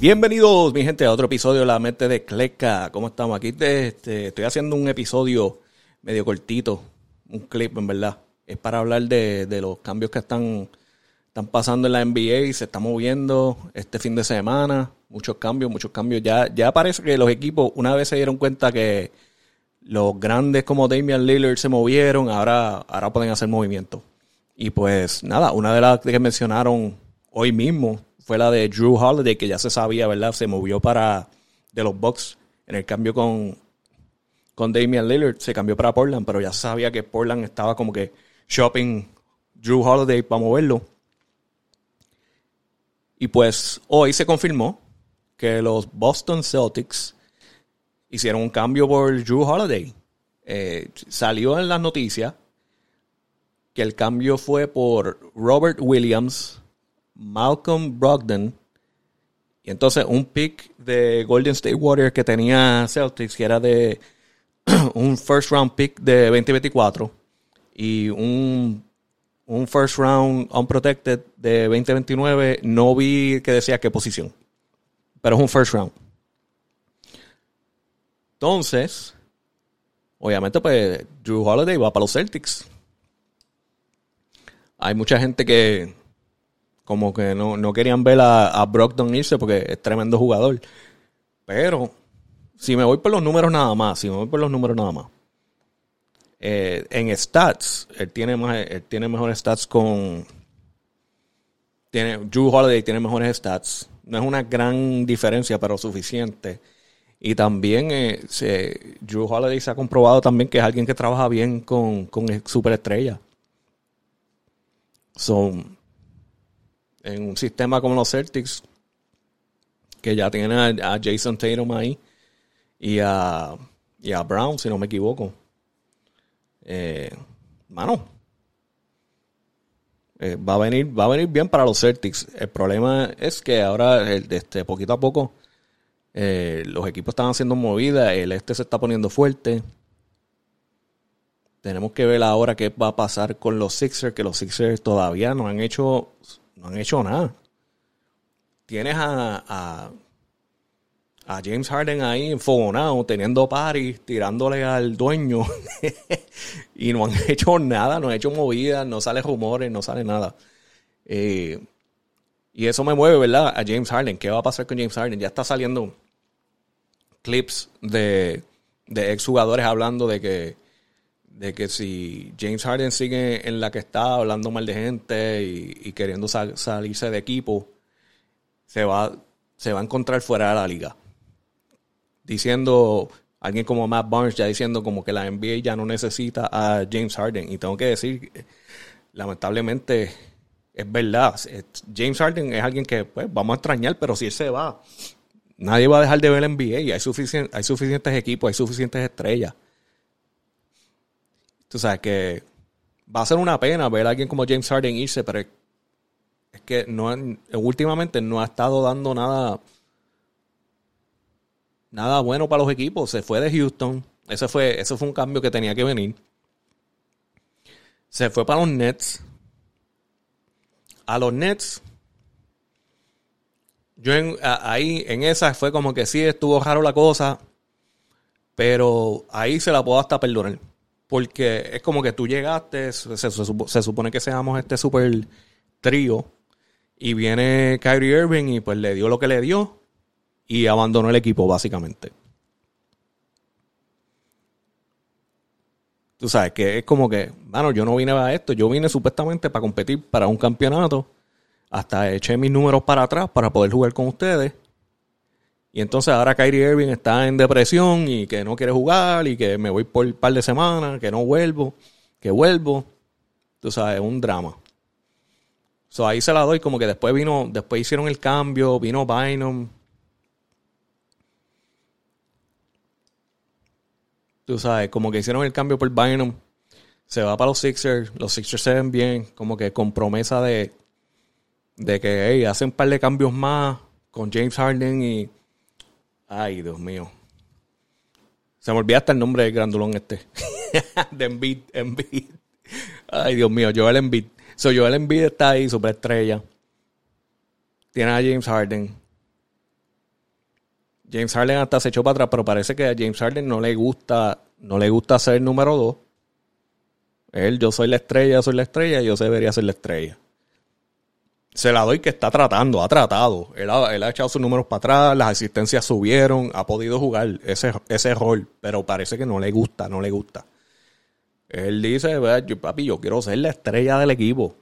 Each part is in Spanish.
Bienvenidos, mi gente, a otro episodio de La Mente de Cleca. ¿Cómo estamos? Aquí te, este, estoy haciendo un episodio medio cortito, un clip en verdad. Es para hablar de, los cambios que están, están pasando en la NBA, se está moviendo este fin de semana. Muchos cambios, muchos cambios. Ya, ya parece que los equipos una vez se dieron cuenta que los grandes como Damian Lillard se movieron, ahora, ahora pueden hacer movimientos. Y pues nada, una de las que mencionaron hoy mismo fue la de Drew Holiday, que ya se sabía, ¿verdad? Se movió para de los Bucks en el cambio con, con Damian Lillard, se cambió para Portland, pero ya sabía que Portland estaba como que shopping Drew Holiday para moverlo. Y pues hoy se confirmó que los Boston Celtics hicieron un cambio por Drew Holiday. Eh, salió en las noticias que el cambio fue por Robert Williams, Malcolm Brogdon. Y entonces un pick de Golden State Warriors que tenía Celtics, que era de un first round pick de 2024 y un, un first round unprotected de 2029. No vi que decía qué posición, pero es un first round. Entonces, obviamente, pues Drew Holiday va para los Celtics. Hay mucha gente que, como que no, querían ver a, a Brogdon irse porque es tremendo jugador. Pero si me voy por los números nada más, si me voy por los números nada más. Eh, en stats, él tiene, más, él tiene mejores stats con... Tiene, Drew Holiday tiene mejores stats. No es una gran diferencia, pero suficiente. Y también eh, Drew Holiday se ha comprobado también que es alguien que trabaja bien con, con superestrellas. Son en un sistema como los Celtics, que ya tienen a, Jason Tatum ahí y a, y a Brown, si no me equivoco. Eh, mano, eh, va a venir, va a venir bien para los Celtics. El problema es que ahora, este, poquito a poco, eh, los equipos están haciendo movidas, el este se está poniendo fuerte. Tenemos que ver ahora qué va a pasar con los Sixers, que los Sixers todavía no han hecho no han hecho nada. Tienes a, a, James Harden ahí enfogonado, teniendo paris, tirándole al dueño. y no han hecho nada, no han hecho movidas, no sale rumores, no sale nada. Eh, y eso me mueve, ¿verdad? A James Harden. ¿Qué va a pasar con James Harden? Ya está saliendo clips de, de exjugadores hablando de que de que si James Harden sigue en la que está hablando mal de gente y, queriendo salirse de equipo, se va, se va a encontrar fuera de la liga. Diciendo, alguien como Matt Barnes ya diciendo como que la NBA ya no necesita a James Harden. Y tengo que decir, lamentablemente, es verdad. James Harden es alguien que pues, vamos a extrañar, pero si él se va, nadie va a dejar de ver la NBA. Hay, hay suficientes equipos, hay suficientes estrellas. Tú sabes que va a ser una pena ver a alguien como James Harden irse, pero es que no últimamente no ha estado dando nada nada bueno para los equipos. Se fue de Houston. Ese fue, ese fue un cambio que tenía que venir. Se fue para los Nets. A los Nets. Yo ahí en esa fue como que sí estuvo raro la cosa. Pero ahí se la puedo hasta perdonar. Porque es como que tú llegaste, se, supone que seamos este super trío. Y viene Kyrie Irving y pues le dio lo que le dio. Y abandonó el equipo, básicamente. Tú sabes que es como que, bueno, yo no vine a esto, yo vine supuestamente para competir para un campeonato. Hasta eché mis números para atrás para poder jugar con ustedes. Y entonces ahora Kyrie Irving está en depresión y que no quiere jugar y que me voy por un par de semanas, que no vuelvo, que vuelvo. Tú sabes, un drama. So, ahí se la doy como que después vino, después hicieron el cambio, vino Bynum. Tú sabes, como que hicieron el cambio por Bynum. Se va para los Sixers, los Sixers se ven bien, como que con promesa de, de que hey, hacen un par de cambios más con James Harden y Ay, Dios mío. Se me olvida hasta el nombre del grandulón este. de Embiid, Embiid. Ay, Dios mío, Joel Embiid. So, Joel Embiid está ahí, superestrella. Tiene a James Harden. James Harden hasta se echó para atrás, pero parece que a James Harden no le gusta, no le gusta ser número dos. Él, yo soy la estrella, soy la estrella, yo debería ser la estrella. Se la doy que está tratando, ha tratado. Él ha, echado sus números para atrás, las asistencias subieron, ha podido jugar ese, ese rol, pero parece que no le gusta, no le gusta. Él dice, papi, yo quiero ser la estrella del equipo.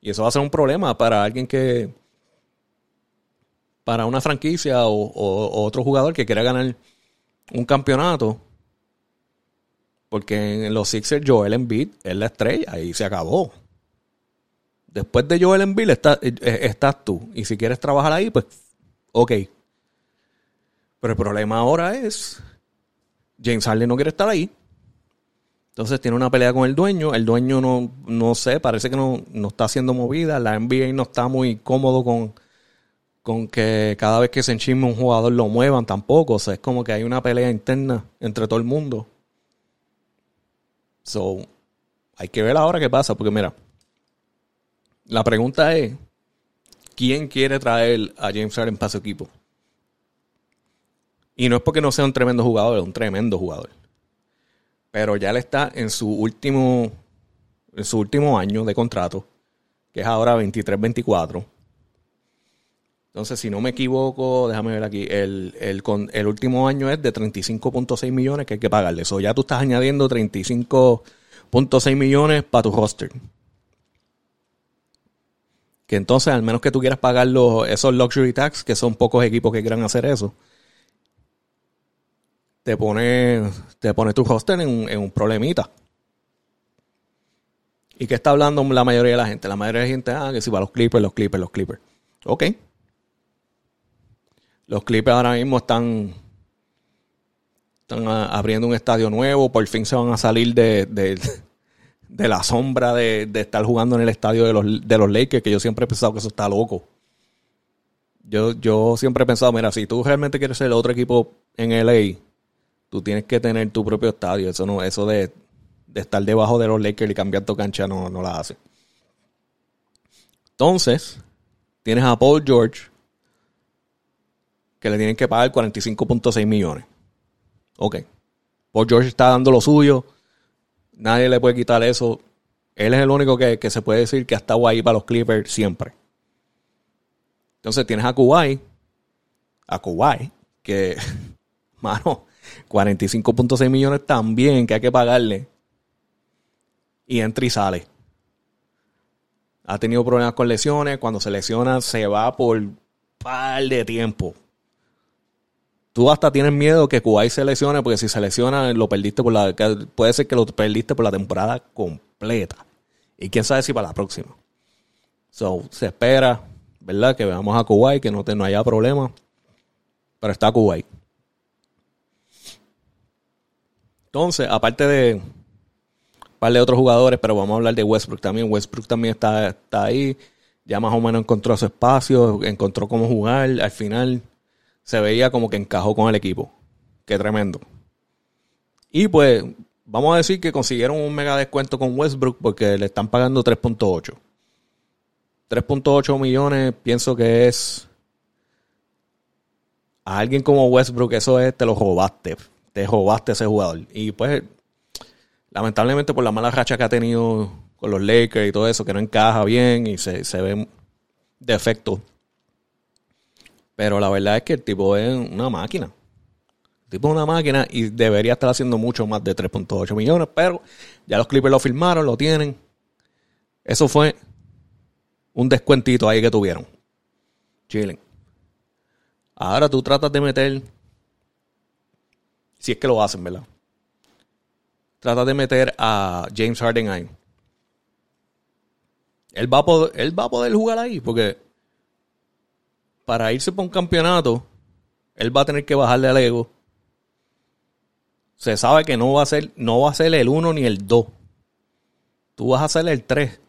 Y eso va a ser un problema para alguien que, para una franquicia o, otro jugador que quiera ganar un campeonato. Porque en los Sixers Joel Embiid es la estrella y se acabó. Después de Joel Embiid está, eh, eh, estás tú. Y si quieres trabajar ahí, pues ok. Pero el problema ahora es James Harden no quiere estar ahí. Entonces tiene una pelea con el dueño. El dueño no, no sé, parece que no, no está haciendo movida. La NBA no está muy cómodo con, con que cada vez que se enchisme un jugador lo muevan tampoco. O sea, es como que hay una pelea interna entre todo el mundo. So, hay que ver ahora qué pasa, porque mira, la pregunta es, ¿quién quiere traer a James Harden para su equipo? Y no es porque no sea un tremendo jugador, es un tremendo jugador. Pero ya él está en su último, en su último año de contrato, que es ahora 23-24. Entonces, si no me equivoco, déjame ver aquí, el, el, el último año es de 35.6 millones que hay que pagarle. Eso ya tú estás añadiendo 35.6 millones para tu roster. Que entonces, al menos que tú quieras pagar los, esos luxury tax, que son pocos equipos que quieran hacer eso, te pone, te pone tu roster en un, en un problemita. ¿Y qué está hablando la mayoría de la gente? La mayoría de la gente, ah, que si va los Clippers, los Clippers, los Clippers. Ok, los Clippers ahora mismo están, están abriendo un estadio nuevo. Por fin se van a salir de, de, la sombra de, estar jugando en el estadio de los, de los Lakers, que yo siempre he pensado que eso está loco. Yo, yo siempre he pensado, mira, si tú realmente quieres ser el otro equipo en LA, tú tienes que tener tu propio estadio. Eso no, eso de, estar debajo de los Lakers y cambiar tu cancha no, no la hace. Entonces, tienes a Paul George, que le tienen que pagar 45.6 millones. Ok. Paul George está dando lo suyo. Nadie le puede quitar eso. Él es el único que, se puede decir que ha estado ahí para los Clippers siempre. Entonces tienes a Kuwait. A Kuwait. Que, mano, 45.6 millones también que hay que pagarle. Y entra y sale. Ha tenido problemas con lesiones. Cuando se lesiona se va por par de tiempo tú hasta tienes miedo que Kuwait se lesione, porque si se lesiona, lo perdiste por la. Puede ser que lo perdiste por la temporada completa. Y quién sabe si para la próxima. So, se espera, ¿verdad? Que veamos a Kuwait, que no, te, no haya problema. Pero está Kuwait. Entonces, aparte de un par de otros jugadores, pero vamos a hablar de Westbrook también. Westbrook también está, está ahí. Ya más o menos encontró su espacio, encontró cómo jugar. Al final se veía como que encajó con el equipo. Qué tremendo. Y pues, vamos a decir que consiguieron un mega descuento con Westbrook porque le están pagando 3.8. 3.8 millones, pienso que es. A alguien como Westbrook, eso es, te lo robaste. Te robaste ese jugador. Y pues, lamentablemente por la mala racha que ha tenido con los Lakers y todo eso, que no encaja bien y se, se ve defectos pero la verdad es que el tipo es una máquina. El tipo es una máquina y debería estar haciendo mucho más de 3.8 millones, pero ya los Clippers lo firmaron, lo tienen. Eso fue un descuentito ahí que tuvieron. Chilling. Ahora tú tratas de meter, si es que lo hacen, ¿verdad? Tratas de meter a James Harden ahí. Él va a poder, él va a poder jugar ahí porque para irse por un campeonato, él va a tener que bajarle al ego. Se sabe que no va a ser, no va a el 1 ni el 2. Tú vas a ser el 3.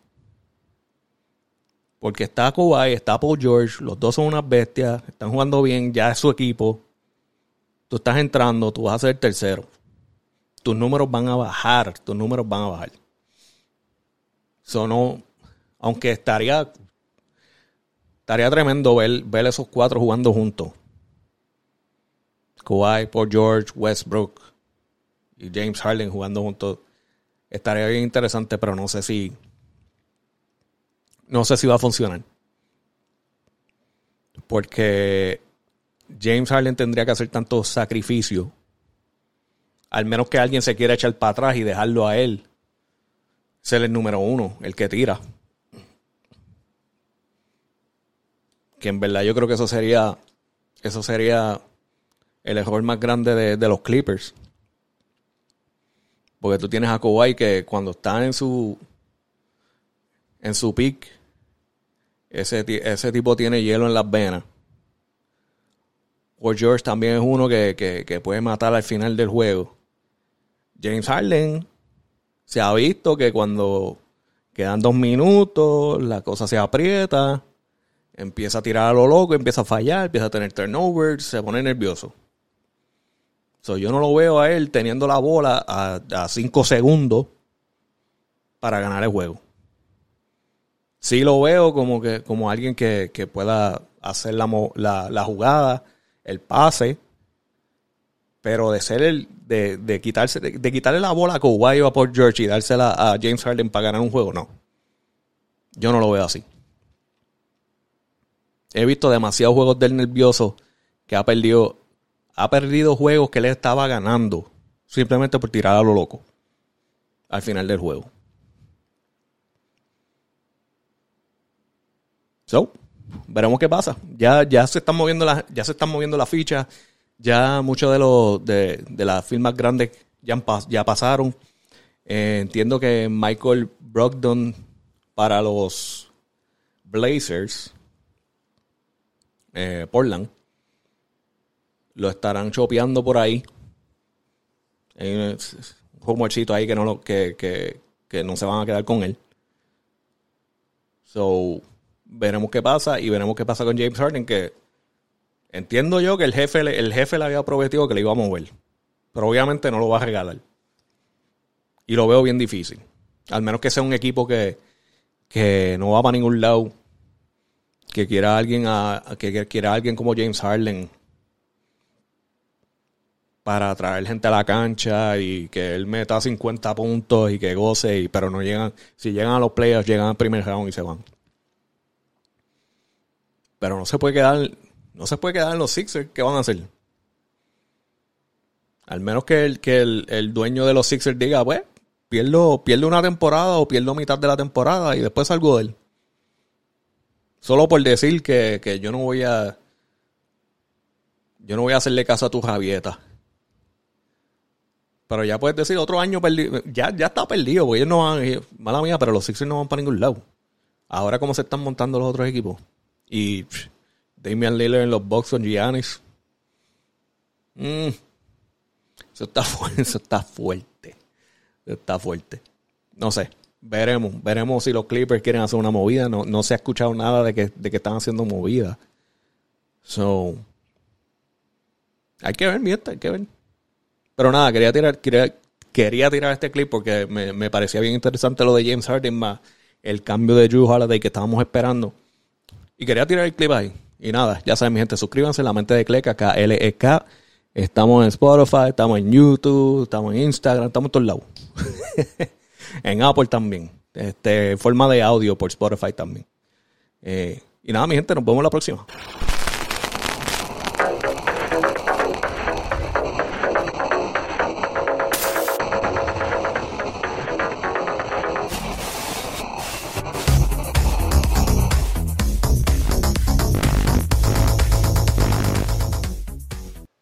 Porque está Kawhi, está Paul George, los dos son unas bestias, están jugando bien, ya es su equipo. Tú estás entrando, tú vas a ser el tercero. Tus números van a bajar, tus números van a bajar. Eso no, aunque estaría Estaría tremendo ver, ver esos cuatro jugando juntos. Kawhi, Paul George, Westbrook y James Harden jugando juntos. Estaría bien interesante, pero no sé si. No sé si va a funcionar. Porque James Harden tendría que hacer tanto sacrificio. Al menos que alguien se quiera echar para atrás y dejarlo a él. Ser el número uno, el que tira. Que en verdad yo creo que eso sería. Eso sería el error más grande de, los Clippers. Porque tú tienes a Kawhi que cuando está en su. En su peak. Ese, ese tipo tiene hielo en las venas. O George también es uno que, puede matar al final del juego. James Harden se ha visto que cuando quedan dos minutos, la cosa se aprieta, empieza a tirar a lo loco, empieza a fallar, empieza a tener turnovers, se pone nervioso. So, yo no lo veo a él teniendo la bola a, cinco segundos para ganar el juego. Sí lo veo como que como alguien que, pueda hacer la, la jugada, el pase, pero de ser el, de, quitarse, de, quitarle la bola a Kawhi o a Paul George y dársela a James Harden para ganar un juego, no. Yo no lo veo así. He visto demasiados juegos del nervioso que ha perdido, ha perdido juegos que le estaba ganando simplemente por tirar a lo loco al final del juego. So, veremos qué pasa. Ya, ya se están moviendo las, ya se están moviendo las fichas. Ya muchos de los de, las firmas grandes ya, ya pasaron. Eh, entiendo que Michael Brogdon para los Blazers, eh, Portland, lo estarán chopeando por ahí. Hay un humorcito ahí que no, lo, que, que, que no se van a quedar con él. So, veremos qué pasa y veremos qué pasa con James Harden, que entiendo yo que el jefe, el jefe le había prometido que le iba a mover, pero obviamente no lo va a regalar. Y lo veo bien difícil. Al menos que sea un equipo que, que no va para ningún lado, que quiera alguien a, que quiera alguien como James Harden para traer gente a la cancha y que él meta 50 puntos y que goce, y, pero no llegan, si llegan a los playoffs, llegan al primer round y se van. Pero no se puede quedar, no se puede quedar en los Sixers. ¿Qué van a hacer? Al menos que el, que el, dueño de los Sixers diga, pues, pierdo, pierdo una temporada o pierdo mitad de la temporada y después salgo de él. Solo por decir que, que yo no voy a. Yo no voy a hacerle caso a tu rabieta. Pero ya puedes decir otro año perdido. Ya, ya está perdido, porque ellos no van. Mala mía, pero los Sixers no van para ningún lado. Ahora, ¿cómo se están montando los otros equipos? Y Damian Lillard en los Bucks con Giannis. Mm. Eso está fuerte, eso está fuerte. está fuerte. No sé. Veremos. Veremos si los Clippers quieren hacer una movida. No, no se ha escuchado nada de que, de que están haciendo movida. So. Hay que ver, mienta, hay que ver. Pero nada, quería tirar, quería, quería tirar este clip porque me, me, parecía bien interesante lo de James Harden más el cambio de Drew Holiday que estábamos esperando. Y quería tirar el clip ahí. Y nada, ya saben, mi gente, suscríbanse en la mente de Cleca, K-L-E-K. Estamos en Spotify, estamos en YouTube, estamos en Instagram, estamos en todos lados. en Apple también. Este, forma de audio por Spotify también. Eh, y nada, mi gente, nos vemos la próxima.